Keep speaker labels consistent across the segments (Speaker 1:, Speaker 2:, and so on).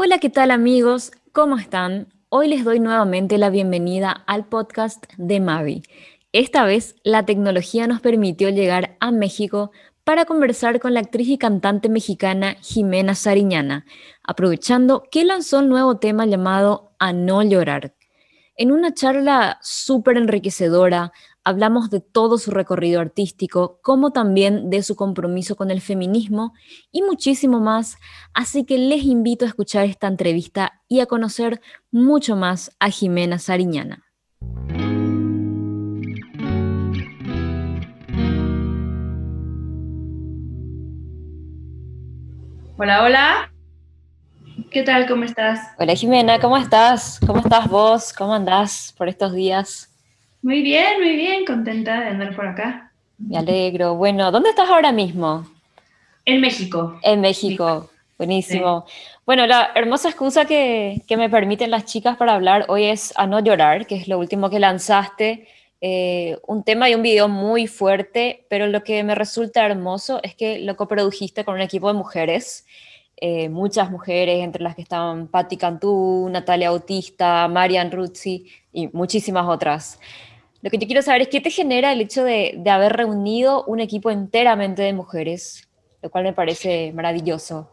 Speaker 1: Hola, ¿qué tal amigos? ¿Cómo están? Hoy les doy nuevamente la bienvenida al podcast de Mavi. Esta vez la tecnología nos permitió llegar a México para conversar con la actriz y cantante mexicana Jimena Sariñana, aprovechando que lanzó el nuevo tema llamado A no llorar. En una charla súper enriquecedora, hablamos de todo su recorrido artístico, como también de su compromiso con el feminismo y muchísimo más, así que les invito a escuchar esta entrevista y a conocer mucho más a Jimena Sariñana.
Speaker 2: Hola, hola. ¿Qué tal? ¿Cómo estás?
Speaker 1: Hola Jimena, ¿cómo estás? ¿Cómo estás vos? ¿Cómo andás por estos días?
Speaker 2: Muy bien, muy bien, contenta de andar por acá.
Speaker 1: Me alegro. Bueno, ¿dónde estás ahora mismo?
Speaker 2: En México.
Speaker 1: En México, buenísimo. Bueno, la hermosa excusa que, me permiten las chicas para hablar hoy es A No Llorar, que es lo último que lanzaste. Eh, un tema y un video muy fuerte, pero lo que me resulta hermoso es que lo coprodujiste con un equipo de mujeres. Eh, muchas mujeres, entre las que estaban Patti Cantú, Natalia Autista, Marian Ruzzi y muchísimas otras. Lo que yo quiero saber es qué te genera el hecho de, haber reunido un equipo enteramente de mujeres, lo cual me parece maravilloso.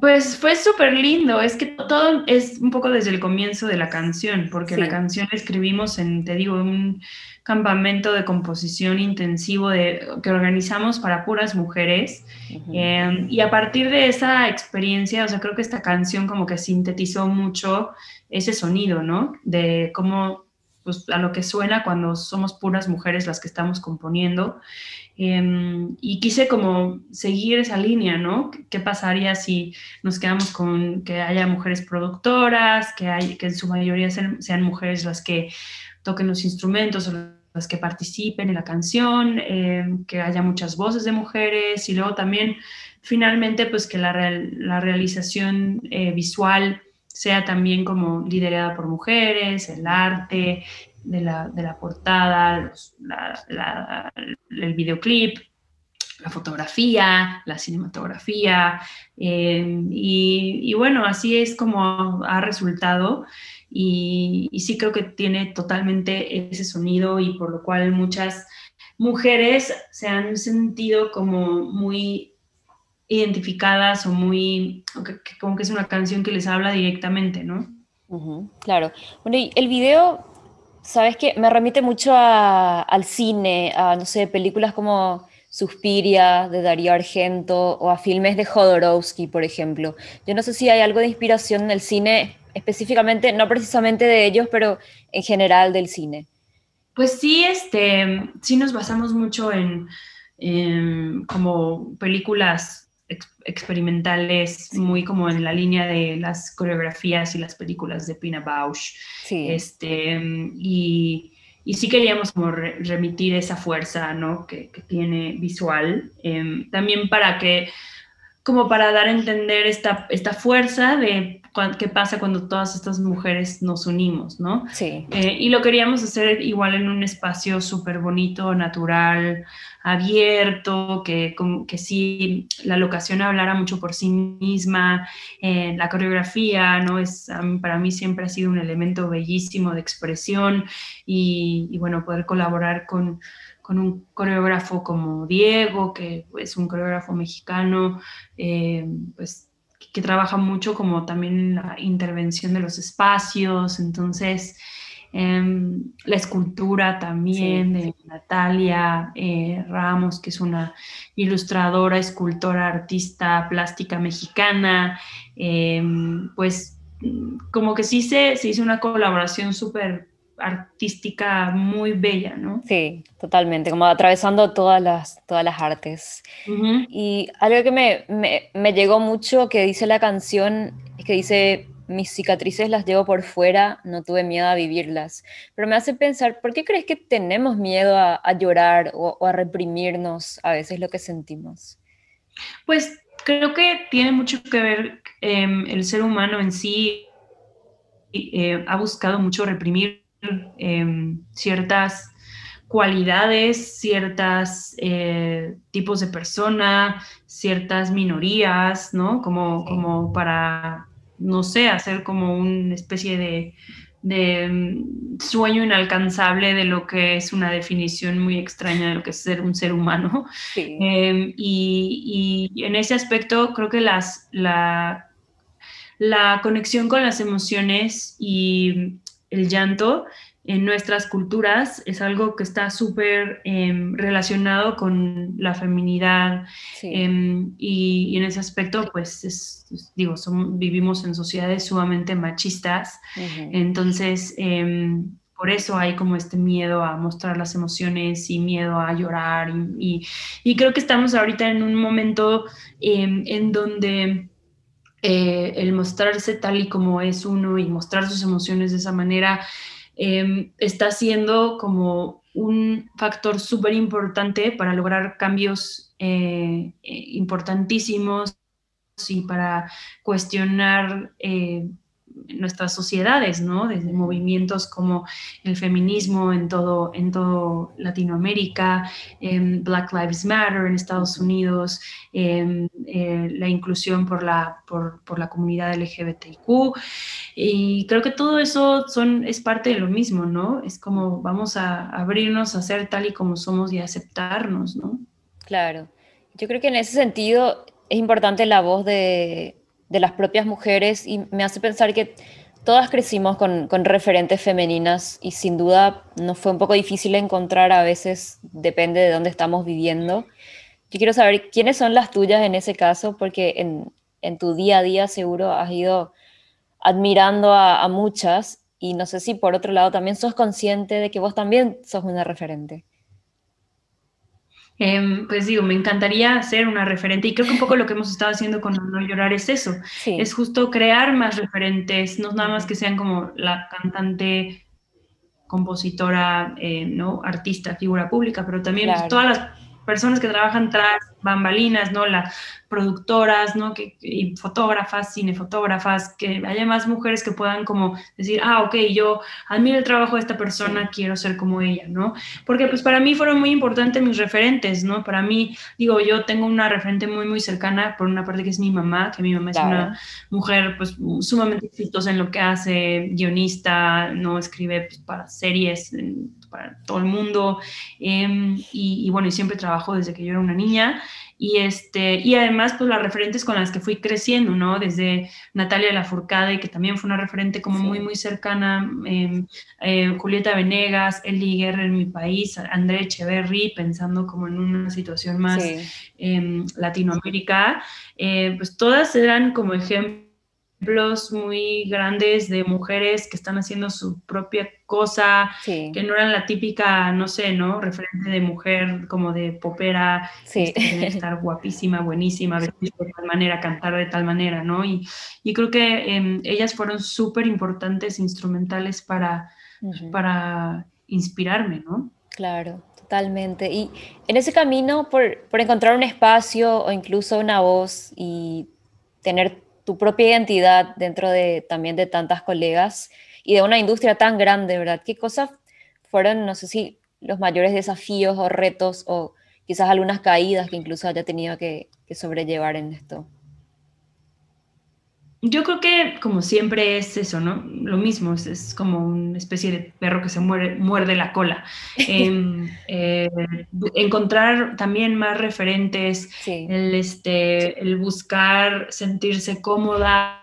Speaker 2: Pues fue súper lindo, es que todo es un poco desde el comienzo de la canción, porque la canción la escribimos en, te digo, un campamento de composición intensivo de, que organizamos para puras mujeres. Em, y a partir de esa experiencia, o sea, creo que esta canción como que sintetizó mucho ese sonido, ¿no? De cómo pues, a lo que suena cuando somos puras mujeres las que estamos componiendo. Em, y quise como seguir esa línea, ¿no? ¿Qué pasaría si nos quedamos con que haya mujeres productoras, que, hay, que en su mayoría sean, mujeres las que toquen los instrumentos o las que participen en la canción, em, que haya muchas voces de mujeres y luego también finalmente pues que la, realización eh, visual sea también como liderada por mujeres, el arte de la, portada, el videoclip, la fotografía, la cinematografía, eh, y, bueno, así es como ha resultado. Y, sí creo que tiene totalmente ese sonido y por lo cual muchas mujeres se han sentido como muy identificadas o muy, como que es una canción que les habla directamente, ¿no?
Speaker 1: claro. Bueno, y el video, ¿sabes qué? Me remite mucho al cine, a, no sé, películas como Suspiria de Darío Argento o a filmes de Jodorowsky, por ejemplo. Yo no sé si hay algo de inspiración en el cine, específicamente, no precisamente de ellos, pero en general del cine.
Speaker 2: Pues sí, este, sí nos basamos mucho en, en como películas experimentales, muy como en la línea de las coreografías y las películas de Pina Bausch. Este, y, y, sí queríamos como remitir esa fuerza ¿no? que, que tiene visual, em, también para que, como para dar a entender esta, esta fuerza de qué pasa cuando todas estas mujeres nos unimos, ¿no?
Speaker 1: Sí.
Speaker 2: Eh, y lo queríamos hacer igual en un espacio súper bonito, natural, abierto, que, que sí, la locación hablara mucho por sí misma, eh, la coreografía, ¿no? Es, para mí siempre ha sido un elemento bellísimo de expresión y, bueno, poder colaborar con, con un coreógrafo como Diego, que es un coreógrafo mexicano, eh, pues que trabaja mucho como también la intervención de los espacios, entonces em, la escultura también de Natalia eh, Ramos, que es una ilustradora, escultora, artista plástica mexicana, em, pues como que sí se, se hizo una colaboración súper artística muy bella, ¿no?
Speaker 1: Sí, totalmente, como atravesando todas las, todas las artes. Y algo que me, me, me, llegó mucho que dice la canción es que dice, mis cicatrices las llevo por fuera, no tuve miedo a vivirlas. Pero me hace pensar, ¿por qué crees que tenemos miedo a, a llorar o, a reprimirnos a veces lo que sentimos?
Speaker 2: Pues creo que tiene mucho que ver em, el ser humano en sí. Eh, ha buscado mucho reprimir Em, ciertas cualidades, ciertos eh, tipos de persona, ciertas minorías, ¿no? Como, como para no sé, hacer como una especie de, mm, sueño inalcanzable de lo que es una definición muy extraña de lo que es ser un ser humano. Em, y, en ese aspecto creo que las, la, la conexión con las emociones y el llanto en nuestras culturas es algo que está súper em, relacionado con la feminidad em, y, en ese aspecto pues digo vivimos en sociedades sumamente machistas. Entonces em, por eso hay como este miedo a mostrar las emociones y miedo a llorar y, creo que estamos ahorita en un momento en donde eh, el mostrarse tal y como es uno y mostrar sus emociones de esa manera Em, está siendo como un factor súper importante para lograr cambios eh, eh, importantísimos y para cuestionar nuestras sociedades, ¿no? Desde movimientos como el feminismo en todo, en todo Latinoamérica, Black Lives Matter en Estados Unidos, eh, la inclusión por la, por, por, la comunidad LGBTQ. Y creo que todo eso son, es parte de lo mismo, ¿no? Es como vamos a abrirnos a ser tal y como somos y aceptarnos, ¿no?
Speaker 1: Claro. Yo creo que en ese sentido es importante la voz de, de las propias mujeres y me hace pensar que todas crecimos con, referentes femeninas y sin duda nos fue un poco difícil encontrar a veces, depende de dónde estamos viviendo. Yo quiero saber quiénes son las tuyas en ese caso, porque en, tu día a día seguro has ido admirando a, a, muchas y no sé si por otro lado también sos consciente de que vos también sos una referente.
Speaker 2: Em, pues digo, me encantaría ser una referente y creo que un poco lo que hemos estado haciendo con No Llorar es eso, es justo crear más referentes, no nada más que sean como la cantante, compositora, eh, no artista, figura pública, pero también pues, todas las personas que trabajan tras bambalinas, ¿no? Las productoras, ¿no? Que, y fotógrafas, cinefotógrafas, que haya más mujeres que puedan como decir, ah, ok, yo admiro el trabajo de esta persona, quiero ser como ella, ¿no? Porque pues para mí fueron muy importantes mis referentes, ¿no? Para mí, digo, yo tengo una referente muy, muy cercana, por una parte que es mi mamá, que mi mamá es una mujer pues sumamente exitosa en lo que hace, guionista, ¿no? Escribe pues, para series, para todo el mundo, em, y, y bueno, y siempre trabajó desde que yo era una niña. Y, este, y además, pues las referentes con las que fui creciendo, ¿no? Desde Natalia Lafourcade, que también fue una referente como muy, muy cercana, em, eh, Julieta Venegas, Eli Guerra en mi país, André Echeverry, pensando como en una situación más em, Latinoamérica, eh, pues todas eran como ejemplos ejemplos muy grandes de mujeres que están haciendo su propia cosa, que no eran la típica, no sé, ¿no? Referente de mujer como de popera, sí. Este, estar guapísima, buenísima, vestir de tal manera, cantar de tal manera, ¿no? Y, y creo que em, ellas fueron súper importantes, instrumentales para, para inspirarme, ¿no?
Speaker 1: Claro, totalmente. Y en ese camino, por, por encontrar un espacio o incluso una voz y tener tu propia identidad dentro de también de tantas colegas y de una industria tan grande, ¿verdad? ¿Qué cosas fueron, no sé si los mayores desafíos o retos o quizás algunas caídas que incluso haya tenido que, que sobrellevar en esto?
Speaker 2: Yo creo que como siempre es eso, ¿no? Lo mismo, es, como una especie de perro que se muere, muerde la cola. Em, eh, encontrar también más referentes, el, este, el buscar sentirse cómoda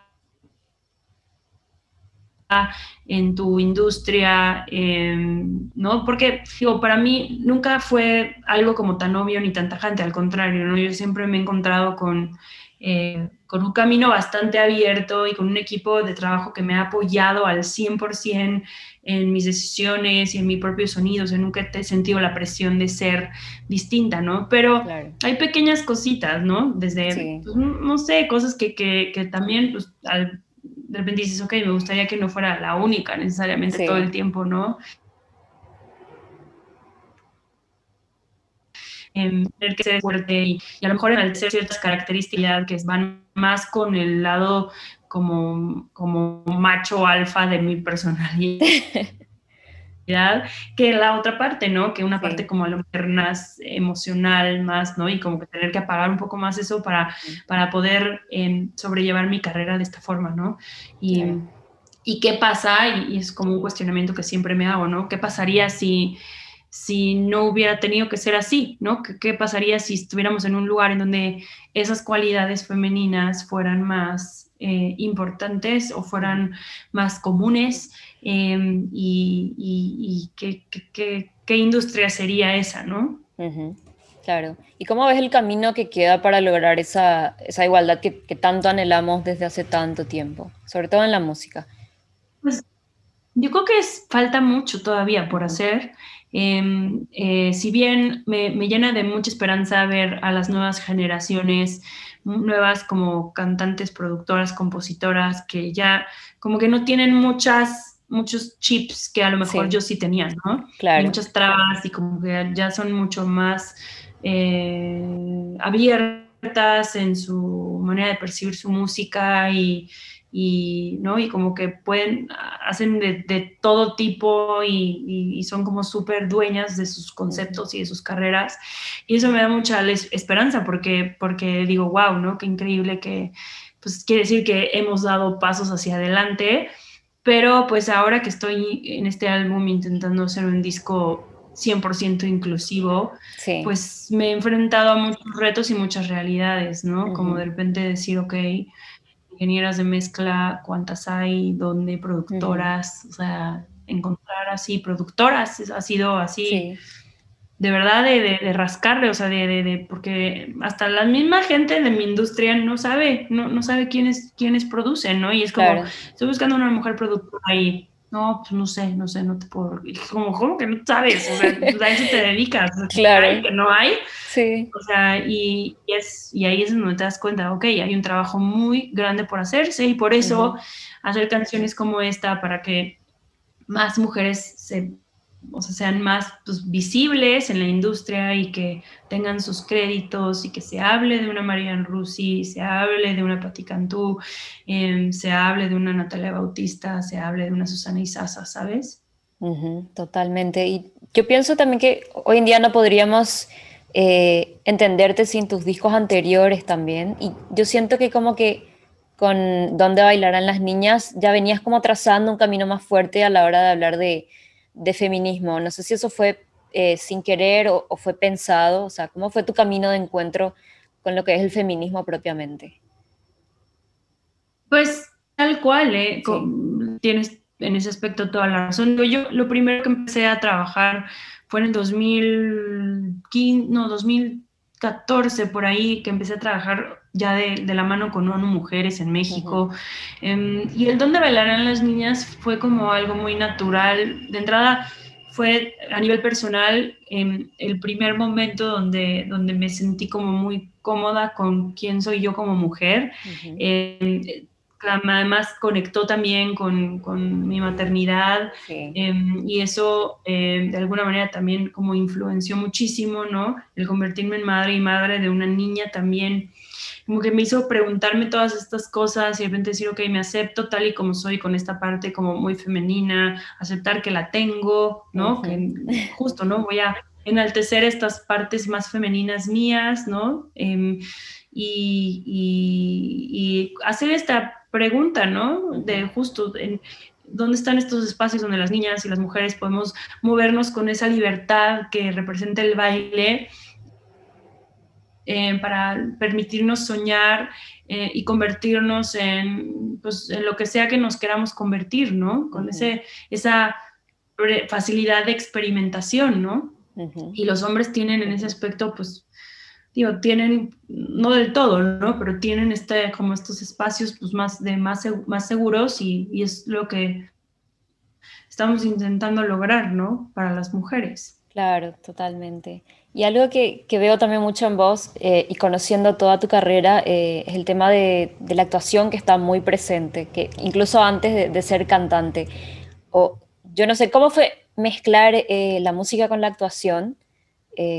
Speaker 2: en tu industria, em, ¿no? Porque, digo, para mí nunca fue algo como tan obvio ni tan tajante, al contrario, ¿no? Yo siempre me he encontrado con eh, con un camino bastante abierto y con un equipo de trabajo que me ha apoyado al 100% en mis decisiones y en mi propio sonido. O sea, nunca he sentido la presión de ser distinta, ¿no? Pero hay pequeñas cositas, ¿no? Desde, pues, no sé, cosas que, que, que también, pues, al, de repente dices, ok, me gustaría que no fuera la única necesariamente todo el tiempo, ¿no? En tener que ser fuerte y, a lo mejor en ser ciertas características que van más con el lado como, como macho alfa de mi personalidad. que la otra parte, ¿no? Que una parte como a lo mejor más emocional, más, ¿no? Y como que tener que apagar un poco más eso para, para poder em, sobrellevar mi carrera de esta forma, ¿no? Y, y qué pasa, y, es como un cuestionamiento que siempre me hago, ¿no? ¿Qué pasaría si, si no hubiera tenido que ser así, ¿no? ¿Qué, ¿Qué, pasaría si estuviéramos en un lugar en donde esas cualidades femeninas fueran más eh, importantes o fueran más comunes? Em, y, qué, industria sería esa, ¿no?
Speaker 1: Claro. ¿Y cómo ves el camino que queda para lograr esa, igualdad que, tanto anhelamos desde hace tanto tiempo, sobre todo en la música?
Speaker 2: Pues yo creo que es, falta mucho todavía por hacer. Em, eh, si bien me, me, llena de mucha esperanza ver a las nuevas generaciones, nuevas como cantantes, productoras, compositoras, que ya como que no tienen muchas muchos chips que a lo mejor yo sí tenía, ¿no? Claro. muchas trabas y como que ya son mucho más eh, abiertas en su manera de percibir su música y, ¿no? y como que pueden, hacen de, todo tipo y, son como súper dueñas de sus conceptos y de sus carreras. Y eso me da mucha esperanza porque, porque digo, wow, ¿no? Qué increíble que, pues quiere decir que hemos dado pasos hacia adelante pero pues ahora que estoy en este álbum intentando hacer un disco 100% inclusivo, pues me he enfrentado a muchos retos y muchas realidades, ¿no? Como de repente decir, ok, ingenieras de mezcla, cuántas hay, dónde, productoras, o sea, encontrar así productoras, ha sido así de verdad de, de, rascarle, o sea, de, de, porque hasta la misma gente de mi industria no sabe, no, no sabe quiénes, quiénes producen, ¿no? Y es como, estoy buscando una mujer productora y, no, pues no sé, no sé, no te puedo, como, ¿cómo que no sabes? O sea, pues a eso te dedicas, claro. que no hay. Sí. O sea, y, y, es, y ahí es donde te das cuenta, ok, hay un trabajo muy grande por hacerse y por eso hacer canciones como esta para que más mujeres se o sea, sean más pues, visibles en la industria y que tengan sus créditos y que se hable de una Marian Rusi, se hable de una Patti Cantú, em, se hable de una Natalia Bautista, se hable de una Susana Isaza, ¿sabes?
Speaker 1: totalmente. Y yo pienso también que hoy en día no podríamos eh, entenderte sin tus discos anteriores también. Y yo siento que como que con Dónde bailarán las niñas ya venías como trazando un camino más fuerte a la hora de hablar de de feminismo. No sé si eso fue eh, sin querer o, fue pensado, o sea, ¿cómo fue tu camino de encuentro con lo que es el feminismo propiamente?
Speaker 2: Pues tal cual, ¿eh? tienes en ese aspecto toda la razón. Yo lo primero que empecé a trabajar fue en el 2015, no, 2014, por ahí, que empecé a trabajar ya de, la mano con ONU Mujeres en México. Em, y el donde bailarán las niñas fue como algo muy natural. De entrada fue a nivel personal em, el primer momento donde, donde me sentí como muy cómoda con quién soy yo como mujer. Em, además conectó también con, con mi maternidad y eso de alguna manera también como influenció muchísimo, ¿no? El convertirme en madre y madre de una niña también como que me hizo preguntarme todas estas cosas y de repente decir, ok, me acepto tal y como soy con esta parte como muy femenina, aceptar que la tengo, ¿no? Que justo, ¿no? Voy a enaltecer estas partes más femeninas mías, ¿no? Em, y, y, hacer esta pregunta, ¿no? De justo, en, ¿dónde están estos espacios donde las niñas y las mujeres podemos movernos con esa libertad que representa el baile? Eh, para permitirnos soñar eh, y convertirnos en, pues, en lo que sea que nos queramos convertir, ¿no? Con ese, esa facilidad de experimentación, ¿no? Y los hombres tienen en ese aspecto, pues, digo, tienen, no del todo, ¿no? Pero tienen este, como estos espacios pues, más, de más, más seguros y, y es lo que estamos intentando lograr, ¿no? Para las mujeres.
Speaker 1: Claro, totalmente. Y algo que, veo también mucho en vos eh, y conociendo toda tu carrera eh, es el tema de, la actuación que está muy presente, que incluso antes de, ser cantante. O yo no sé, ¿cómo fue mezclar eh, la música con la actuación?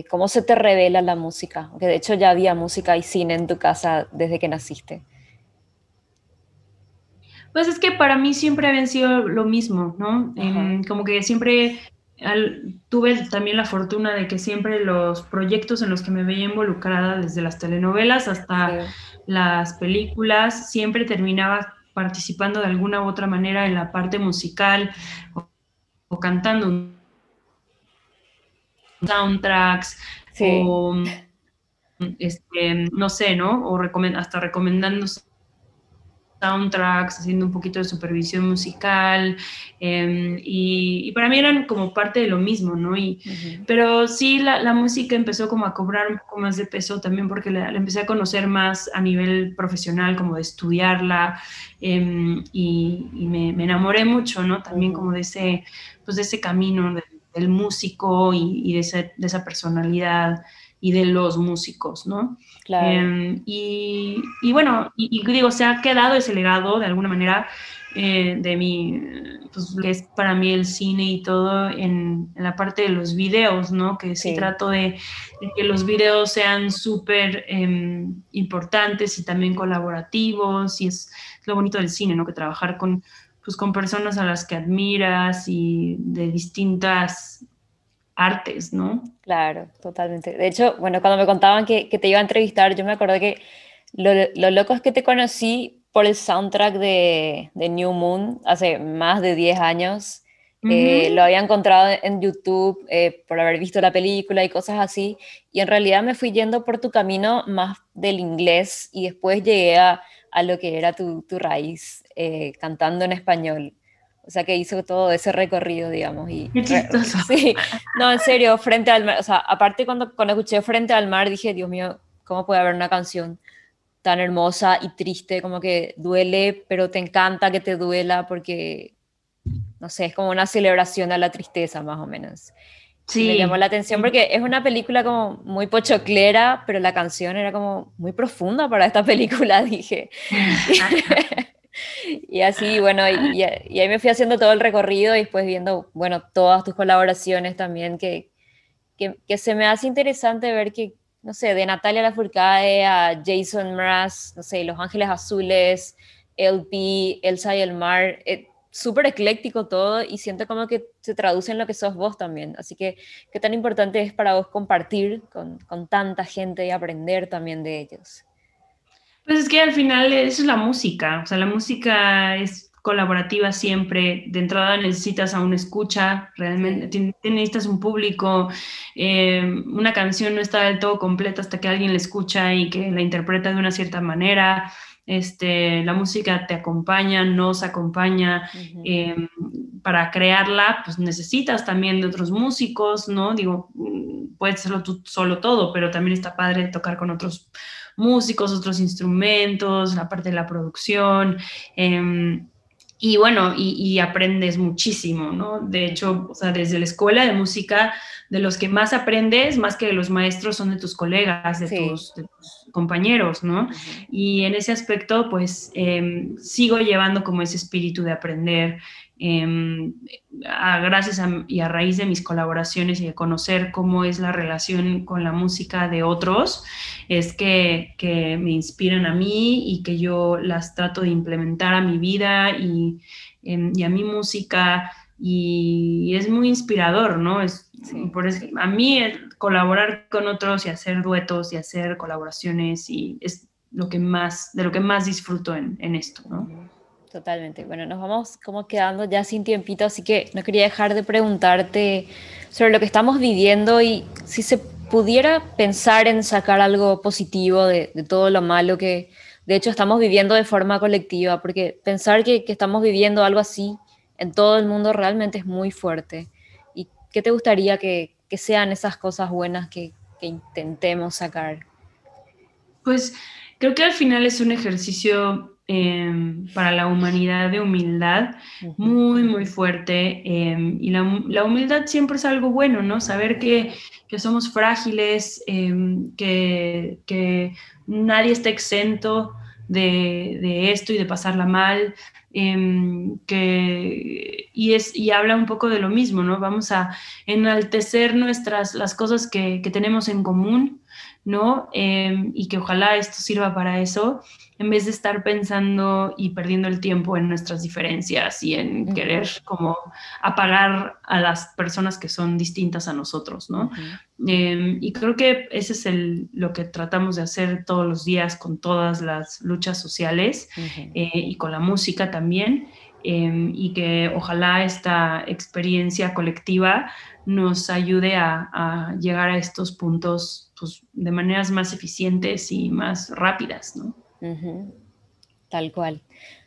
Speaker 1: ¿Cómo se te revela la música? Porque de hecho ya había música y cine en tu casa desde que naciste.
Speaker 2: Pues es que para mí siempre habían sido lo mismo, ¿no? como que siempre tuve también la fortuna de que siempre los proyectos en los que me veía involucrada, desde las telenovelas hasta las películas, siempre terminaba participando de alguna u otra manera en la parte musical o, cantando soundtracks o este, no sé, ¿no? O hasta recomendando soundtracks, haciendo un poquito de supervisión musical, em, y, para mí eran como parte de lo mismo, ¿no? Y, Pero sí, la, música empezó como a cobrar un poco más de peso también porque la, empecé a conocer más a nivel profesional, como de estudiarla, em, y, me, enamoré mucho, ¿no? También como de ese, pues de ese camino del, músico y, de, de esa personalidad y de los músicos, ¿no? Claro. Em, y, bueno, y, digo, se ha quedado ese legado de alguna manera eh, de mi, pues que es para mí el cine y todo en, la parte de los videos, ¿no? Que sí, trato de, que los videos sean súper em, importantes y también colaborativos y es, lo bonito del cine, ¿no? Que trabajar con, pues, con personas a las que admiras y de distintas artes, ¿no?
Speaker 1: Claro, totalmente. De hecho, bueno, cuando me contaban que, te iba a entrevistar, yo me acordé que lo, loco es que te conocí por el soundtrack de, New Moon hace más de 10 años. Eh, lo había encontrado en YouTube eh, por haber visto la película y cosas así. Y en realidad me fui yendo por tu camino más del inglés y después llegué a, lo que era tu, raíz, eh, cantando en español. O sea, que hizo todo ese recorrido, digamos. Y,
Speaker 2: Qué chistoso.
Speaker 1: Sí, no, en serio, frente al mar. O sea, aparte cuando, cuando escuché Frente al mar, dije, Dios mío, ¿cómo puede haber una canción tan hermosa y triste? Como que duele, pero te encanta que te duela porque, no sé, es como una celebración a la tristeza, más o menos. Sí. Me llamó la atención porque es una película como muy pochoclera, pero la canción era como muy profunda para esta película, dije. y así, bueno, y, ahí me fui haciendo todo el recorrido y después viendo, bueno, todas tus colaboraciones también, que, que, se me hace interesante ver que, no sé, de Natalia Lafourcade a Jason Mraz, no sé, Los Ángeles Azules, LP, Elsa y el Mar, eh, súper ecléctico todo y siento como que se traduce en lo que sos vos también. Así que, ¿qué tan importante es para vos compartir con, con tanta gente y aprender también de ellos?
Speaker 2: Pues es que al final eso es la música, o sea, la música es colaborativa siempre, de entrada necesitas a un escucha, realmente necesitas un público, eh, una canción no está del todo completa hasta que alguien la escucha y que la interpreta de una cierta manera, este, la música te acompaña, nos acompaña, eh, para crearla, pues necesitas también de otros músicos, ¿no? Digo, mm, puedes hacerlo tú solo todo, pero también está padre tocar con otros músicos, otros instrumentos, la parte de la producción. Em, y bueno, y, aprendes muchísimo, ¿no? De hecho, o sea, desde la escuela de música, de los que más aprendes, más que de los maestros, son de tus colegas, de, tus, compañeros, ¿no? Y en ese aspecto, pues, em, sigo llevando como ese espíritu de aprender Em, gracias y a raíz de mis colaboraciones y de conocer cómo es la relación con la música de otros, es que, me inspiran a mí y que yo las trato de implementar a mi vida y, em, a mi música y es muy inspirador, ¿no? Es, por a mí colaborar con otros y hacer duetos y hacer colaboraciones y es lo que más, de lo que más disfruto en, en esto, ¿no?
Speaker 1: Totalmente. Bueno, nos vamos como quedando ya sin tiempito, así que no quería dejar de preguntarte sobre lo que estamos viviendo y si se pudiera pensar en sacar algo positivo de, todo lo malo que de hecho estamos viviendo de forma colectiva, porque pensar que, estamos viviendo algo así en todo el mundo realmente es muy fuerte. ¿Y qué te gustaría que, sean esas cosas buenas que, que intentemos sacar?
Speaker 2: Pues creo que al final es un ejercicio Em, para la humanidad de humildad muy, muy fuerte. Em, y la, humildad siempre es algo bueno, ¿no? Saber que, somos frágiles, em, que, nadie está exento de, esto y de pasarla mal. que, y, es, y habla un poco de lo mismo, ¿no? Vamos a enaltecer nuestras, las cosas que, que tenemos en común ¿no? Em, y que ojalá esto sirva para eso, en vez de estar pensando y perdiendo el tiempo en nuestras diferencias y en querer como apagar a las personas que son distintas a nosotros, ¿no? Em, y creo que ese es el, lo que tratamos de hacer todos los días con todas las luchas sociales eh, y con la música también. Em, y que ojalá esta experiencia colectiva nos ayude a, llegar a estos puntos pues, de maneras más eficientes y más rápidas, ¿no?
Speaker 1: Tal cual.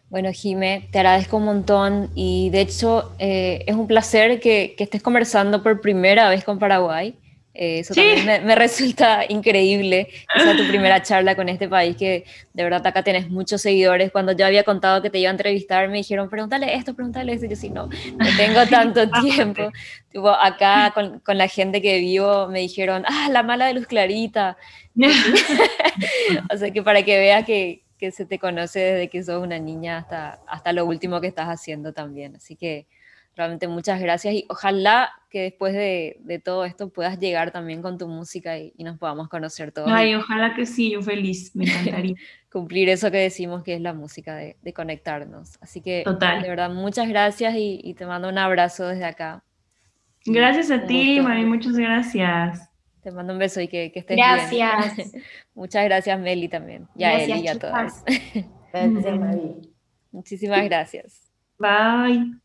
Speaker 1: Bueno, Jime, te agradezco un montón y de hecho eh, es un placer que, que, estés conversando por primera vez con Paraguay. Eh, eso también me, resulta increíble, que sea tu primera charla con este país, que de verdad acá tienes muchos seguidores. Cuando yo había contado que te iba a entrevistar, me dijeron, pregúntale esto, pregúntale esto. Yo sí, no, no tengo tanto tiempo. tipo, acá con, con, la gente que vivo me dijeron, ah, la mala de luz clarita. o sea que para que veas que, que se te conoce desde que sos una niña hasta, hasta lo último que estás haciendo también. Así que realmente muchas gracias y ojalá que después de, de todo esto puedas llegar también con tu música y, nos podamos conocer todos.
Speaker 2: Ay, ojalá que sí, yo feliz, me encantaría.
Speaker 1: Cumplir eso que decimos que es la música, de, de conectarnos. Así que, de verdad, muchas gracias y, y, te mando un abrazo desde acá.
Speaker 2: Gracias a ti, Mari, muchas gracias.
Speaker 1: Te mando un beso y que, que estés
Speaker 2: bien. Gracias.
Speaker 1: muchas gracias, Meli, también. Y a Eli y a todas.
Speaker 3: Gracias, Mari.
Speaker 1: Muchísimas gracias.
Speaker 2: Bye.